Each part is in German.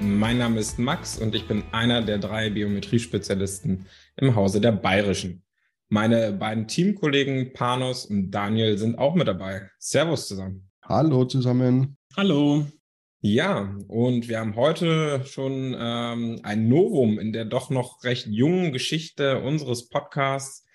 Mein Name ist Max und ich bin einer der drei Biometrie-Spezialisten im Hause der Bayerischen. Meine beiden Teamkollegen Panos und Daniel sind auch mit dabei. Servus zusammen. Hallo zusammen. Hallo. Ja, und wir haben heute schon ähm, ein Novum in der doch noch recht jungen Geschichte unseres Podcasts.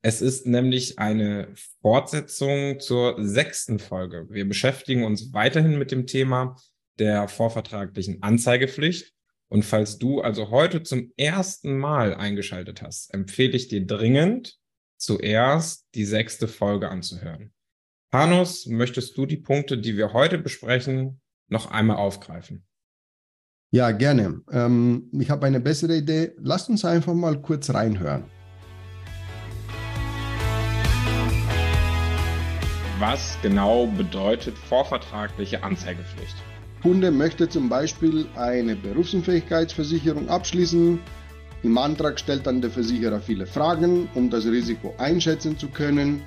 Es ist nämlich eine Fortsetzung zur sechsten Folge. Wir beschäftigen uns weiterhin mit dem Thema der vorvertraglichen Anzeigepflicht. Und falls du also heute zum ersten Mal eingeschaltet hast, empfehle ich dir dringend, zuerst die sechste Folge anzuhören. Panos, möchtest du die Punkte, die wir heute besprechen, noch einmal aufgreifen? Ja, gerne. Ähm, ich habe eine bessere Idee. Lasst uns einfach mal kurz reinhören. Was genau bedeutet vorvertragliche Anzeigepflicht? Kunde möchte zum Beispiel eine Berufsunfähigkeitsversicherung abschließen, im Antrag stellt dann der Versicherer viele Fragen, um das Risiko einschätzen zu können.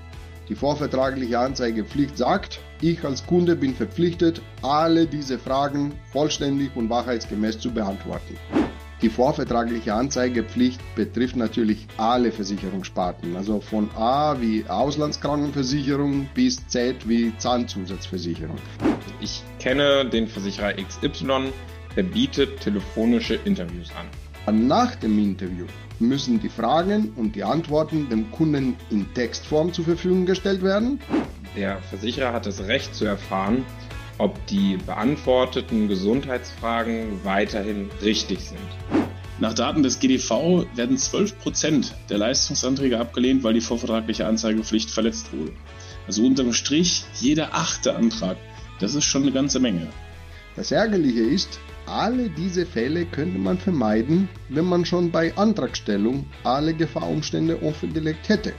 Die vorvertragliche Anzeigepflicht sagt, ich als Kunde bin verpflichtet, alle diese Fragen vollständig und wahrheitsgemäß zu beantworten. Die vorvertragliche Anzeigepflicht betrifft natürlich alle Versicherungssparten, also von A wie Auslandskrankenversicherung bis Z wie Zahnzusatzversicherung. Ich kenne den Versicherer XY, der bietet telefonische Interviews an. Nach dem Interview müssen die Fragen und die Antworten dem Kunden in Textform zur Verfügung gestellt werden. Der Versicherer hat das Recht zu erfahren, ob die beantworteten Gesundheitsfragen weiterhin richtig sind. Nach Daten des GDV werden 12% der Leistungsanträge abgelehnt, weil die vorvertragliche Anzeigepflicht verletzt wurde. Also unterm Strich jeder achte Antrag. Das ist schon eine ganze Menge. Das Ärgerliche ist, alle diese Fälle könnte man vermeiden, wenn man schon bei Antragstellung alle Gefahrumstände offengelegt hätte.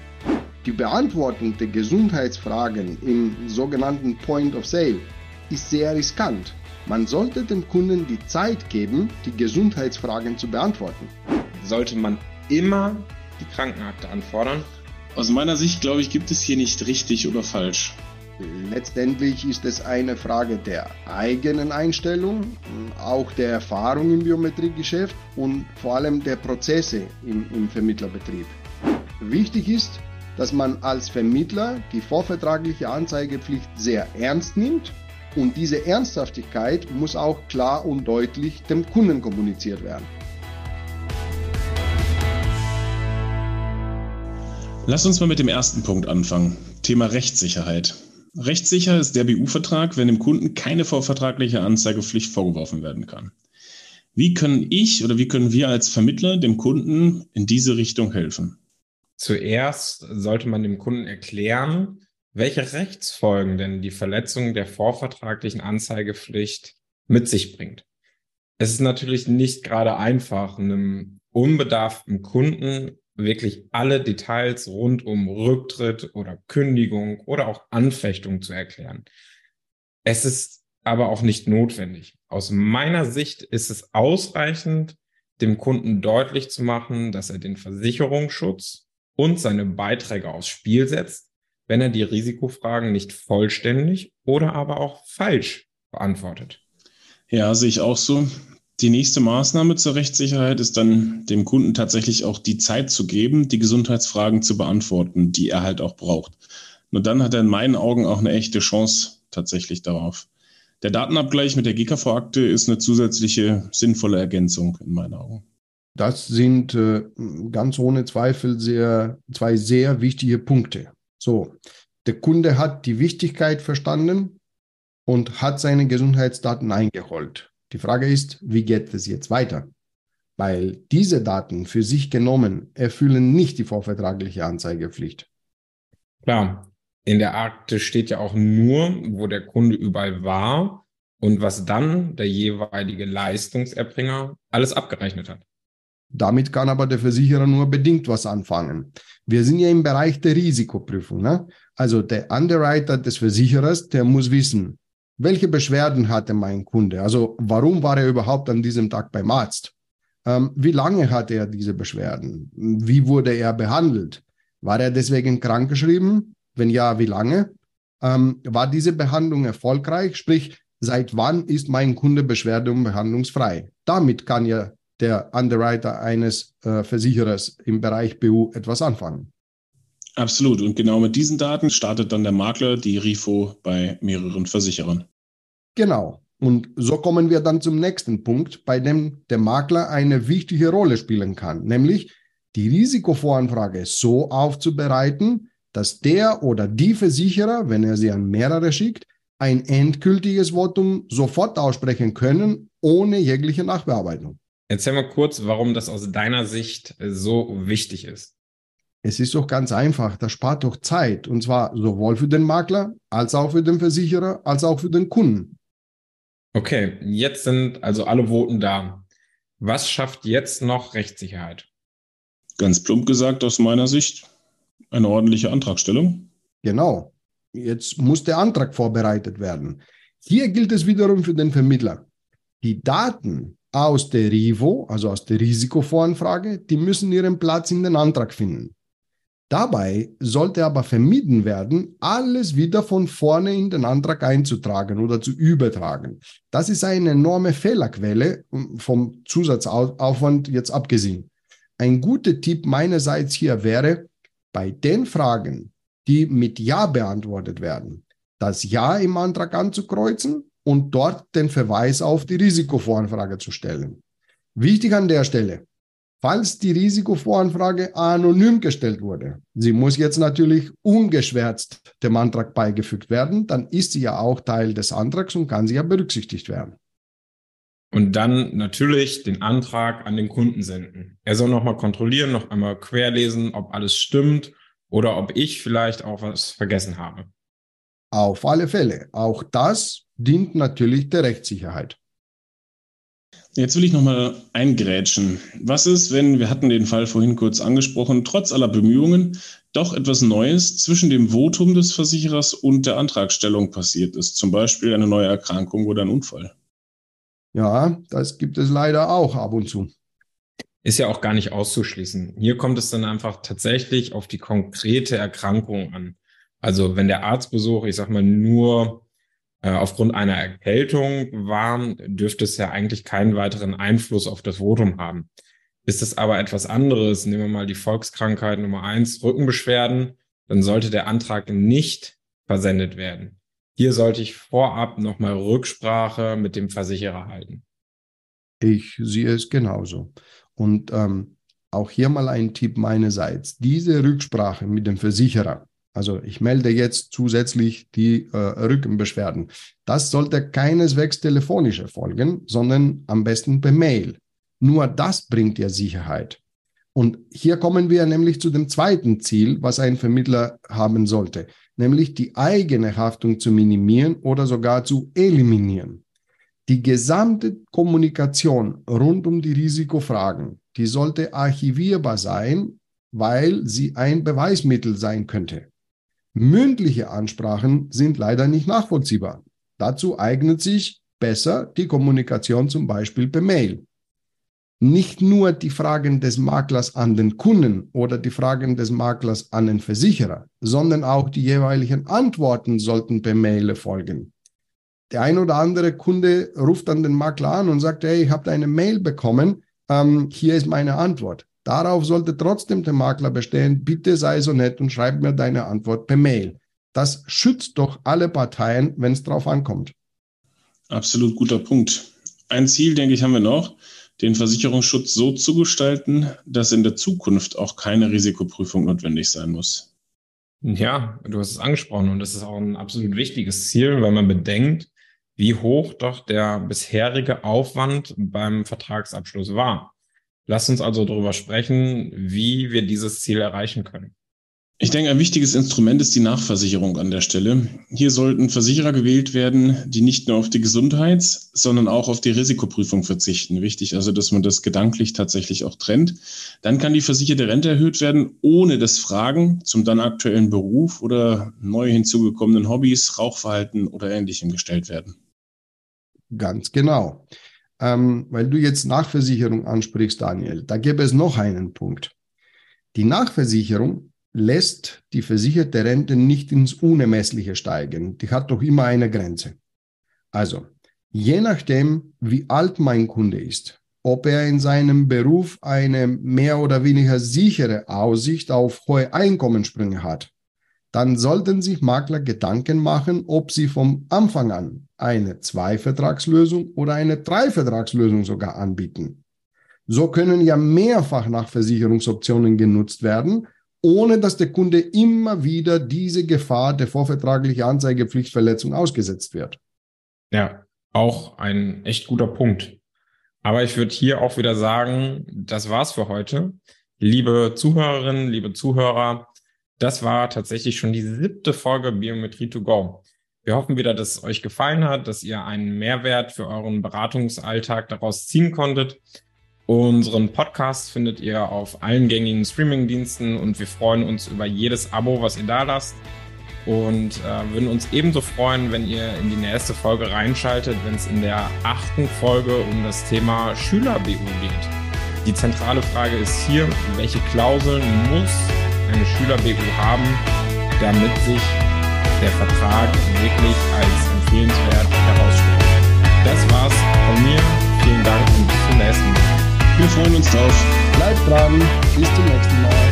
Die Beantwortung der Gesundheitsfragen im sogenannten Point of Sale ist sehr riskant. Man sollte dem Kunden die Zeit geben, die Gesundheitsfragen zu beantworten. Sollte man immer die Krankenakte anfordern? Aus meiner Sicht, glaube ich, gibt es hier nicht richtig oder falsch. Letztendlich ist es eine Frage der eigenen Einstellung, auch der Erfahrung im Biometriegeschäft und vor allem der Prozesse im, im Vermittlerbetrieb. Wichtig ist, dass man als Vermittler die vorvertragliche Anzeigepflicht sehr ernst nimmt und diese Ernsthaftigkeit muss auch klar und deutlich dem Kunden kommuniziert werden. Lass uns mal mit dem ersten Punkt anfangen. Thema Rechtssicherheit. Rechtssicher ist der BU-Vertrag, wenn dem Kunden keine vorvertragliche Anzeigepflicht vorgeworfen werden kann. Wie können ich oder wie können wir als Vermittler dem Kunden in diese Richtung helfen? Zuerst sollte man dem Kunden erklären, welche Rechtsfolgen denn die Verletzung der vorvertraglichen Anzeigepflicht mit sich bringt. Es ist natürlich nicht gerade einfach, einem unbedarften Kunden wirklich alle Details rund um Rücktritt oder Kündigung oder auch Anfechtung zu erklären. Es ist aber auch nicht notwendig. Aus meiner Sicht ist es ausreichend, dem Kunden deutlich zu machen, dass er den Versicherungsschutz und seine Beiträge aufs Spiel setzt, wenn er die Risikofragen nicht vollständig oder aber auch falsch beantwortet. Ja, sehe ich auch so. Die nächste Maßnahme zur Rechtssicherheit ist dann, dem Kunden tatsächlich auch die Zeit zu geben, die Gesundheitsfragen zu beantworten, die er halt auch braucht. Nur dann hat er in meinen Augen auch eine echte Chance tatsächlich darauf. Der Datenabgleich mit der GKV-Akte ist eine zusätzliche sinnvolle Ergänzung in meinen Augen. Das sind äh, ganz ohne Zweifel sehr, zwei sehr wichtige Punkte. So, der Kunde hat die Wichtigkeit verstanden und hat seine Gesundheitsdaten eingeholt. Die Frage ist, wie geht es jetzt weiter? Weil diese Daten für sich genommen erfüllen nicht die vorvertragliche Anzeigepflicht. Klar, in der Akte steht ja auch nur, wo der Kunde überall war und was dann der jeweilige Leistungserbringer alles abgerechnet hat. Damit kann aber der Versicherer nur bedingt was anfangen. Wir sind ja im Bereich der Risikoprüfung. Ne? Also der Underwriter des Versicherers, der muss wissen, welche Beschwerden hatte mein Kunde? Also warum war er überhaupt an diesem Tag beim Arzt? Ähm, wie lange hatte er diese Beschwerden? Wie wurde er behandelt? War er deswegen krankgeschrieben? Wenn ja, wie lange? Ähm, war diese Behandlung erfolgreich? Sprich, seit wann ist mein Kunde beschwerde- und behandlungsfrei? Damit kann ja der Underwriter eines äh, Versicherers im Bereich BU etwas anfangen. Absolut. Und genau mit diesen Daten startet dann der Makler die RIFO bei mehreren Versicherern. Genau. Und so kommen wir dann zum nächsten Punkt, bei dem der Makler eine wichtige Rolle spielen kann, nämlich die Risikovoranfrage so aufzubereiten, dass der oder die Versicherer, wenn er sie an mehrere schickt, ein endgültiges Votum sofort aussprechen können, ohne jegliche Nachbearbeitung. Erzähl mal kurz, warum das aus deiner Sicht so wichtig ist. Es ist doch ganz einfach, das spart doch Zeit und zwar sowohl für den Makler als auch für den Versicherer als auch für den Kunden. Okay, jetzt sind also alle Voten da. Was schafft jetzt noch Rechtssicherheit? Ganz plump gesagt aus meiner Sicht eine ordentliche Antragstellung. Genau. Jetzt muss der Antrag vorbereitet werden. Hier gilt es wiederum für den Vermittler. Die Daten aus der RIVO, also aus der Risikovoranfrage, die müssen ihren Platz in den Antrag finden. Dabei sollte aber vermieden werden, alles wieder von vorne in den Antrag einzutragen oder zu übertragen. Das ist eine enorme Fehlerquelle vom Zusatzaufwand jetzt abgesehen. Ein guter Tipp meinerseits hier wäre, bei den Fragen, die mit Ja beantwortet werden, das Ja im Antrag anzukreuzen und dort den Verweis auf die Risikovoranfrage zu stellen. Wichtig an der Stelle, falls die Risikovoranfrage anonym gestellt wurde, sie muss jetzt natürlich ungeschwärzt dem Antrag beigefügt werden, dann ist sie ja auch Teil des Antrags und kann sie ja berücksichtigt werden. Und dann natürlich den Antrag an den Kunden senden. Er soll nochmal kontrollieren, noch einmal querlesen, ob alles stimmt oder ob ich vielleicht auch was vergessen habe. Auf alle Fälle. Auch das dient natürlich der Rechtssicherheit. Jetzt will ich nochmal eingrätschen. Was ist, wenn, wir hatten den Fall vorhin kurz angesprochen, trotz aller Bemühungen doch etwas Neues zwischen dem Votum des Versicherers und der Antragstellung passiert ist? Zum Beispiel eine neue Erkrankung oder ein Unfall? Ja, das gibt es leider auch ab und zu. Ist ja auch gar nicht auszuschließen. Hier kommt es dann einfach tatsächlich auf die konkrete Erkrankung an. Also wenn der Arztbesuch, ich sag mal, nur äh, aufgrund einer Erkältung war, dürfte es ja eigentlich keinen weiteren Einfluss auf das Votum haben. Ist es aber etwas anderes, nehmen wir mal die Volkskrankheit Nummer eins, Rückenbeschwerden, dann sollte der Antrag nicht versendet werden. Hier sollte ich vorab nochmal Rücksprache mit dem Versicherer halten. Ich sehe es genauso. Und ähm, auch hier mal ein Tipp meinerseits. Diese Rücksprache mit dem Versicherer, also ich melde jetzt zusätzlich die äh, Rückenbeschwerden. Das sollte keineswegs telefonisch erfolgen, sondern am besten per Mail. Nur das bringt ja Sicherheit. Und hier kommen wir nämlich zu dem zweiten Ziel, was ein Vermittler haben sollte, nämlich die eigene Haftung zu minimieren oder sogar zu eliminieren. Die gesamte Kommunikation rund um die Risikofragen, die sollte archivierbar sein, weil sie ein Beweismittel sein könnte. Mündliche Ansprachen sind leider nicht nachvollziehbar. Dazu eignet sich besser die Kommunikation zum Beispiel per Mail. Nicht nur die Fragen des Maklers an den Kunden oder die Fragen des Maklers an den Versicherer, sondern auch die jeweiligen Antworten sollten per Mail erfolgen. Der ein oder andere Kunde ruft dann den Makler an und sagt, hey, ich habe eine Mail bekommen, ähm, hier ist meine Antwort. Darauf sollte trotzdem der Makler bestehen, bitte sei so nett und schreib mir deine Antwort per Mail. Das schützt doch alle Parteien, wenn es drauf ankommt. Absolut guter Punkt. Ein Ziel, denke ich, haben wir noch, den Versicherungsschutz so zu gestalten, dass in der Zukunft auch keine Risikoprüfung notwendig sein muss. Ja, du hast es angesprochen und das ist auch ein absolut wichtiges Ziel, weil man bedenkt, wie hoch doch der bisherige Aufwand beim Vertragsabschluss war. Lass uns also darüber sprechen, wie wir dieses Ziel erreichen können. Ich denke, ein wichtiges Instrument ist die Nachversicherung an der Stelle. Hier sollten Versicherer gewählt werden, die nicht nur auf die Gesundheits-, sondern auch auf die Risikoprüfung verzichten. Wichtig also, dass man das gedanklich tatsächlich auch trennt. Dann kann die versicherte Rente erhöht werden, ohne dass Fragen zum dann aktuellen Beruf oder neu hinzugekommenen Hobbys, Rauchverhalten oder Ähnlichem gestellt werden. Ganz genau. Ähm, weil du jetzt Nachversicherung ansprichst, Daniel, da gäbe es noch einen Punkt. Die Nachversicherung lässt die versicherte Rente nicht ins Unermessliche steigen. Die hat doch immer eine Grenze. Also, je nachdem, wie alt mein Kunde ist, ob er in seinem Beruf eine mehr oder weniger sichere Aussicht auf hohe Einkommenssprünge hat, dann sollten sich Makler Gedanken machen, ob sie vom Anfang an eine Zwei-Vertragslösung oder eine Drei-Vertragslösung sogar anbieten. So können ja mehrfach nach Versicherungsoptionen genutzt werden, ohne dass der Kunde immer wieder diese Gefahr der vorvertraglichen Anzeigepflichtverletzung ausgesetzt wird. Ja, auch ein echt guter Punkt. Aber ich würde hier auch wieder sagen, das war's für heute. Liebe Zuhörerinnen, liebe Zuhörer, das war tatsächlich schon die siebte Folge Biometrie to go. Wir hoffen wieder, dass es euch gefallen hat, dass ihr einen Mehrwert für euren Beratungsalltag daraus ziehen konntet. Unseren Podcast findet ihr auf allen gängigen Streaming-Diensten und wir freuen uns über jedes Abo, was ihr da lasst. Und äh, würden uns ebenso freuen, wenn ihr in die nächste Folge reinschaltet, wenn es in der achten Folge um das Thema Schüler-BU geht. Die zentrale Frage ist hier, welche Klauseln muss eine Schüler-BU haben, damit sich der Vertrag wirklich als empfehlenswert herausstellt. Das war's von mir. Vielen Dank und bis zum nächsten Mal. Wir freuen uns drauf. Bleibt dran. Bis zum nächsten Mal.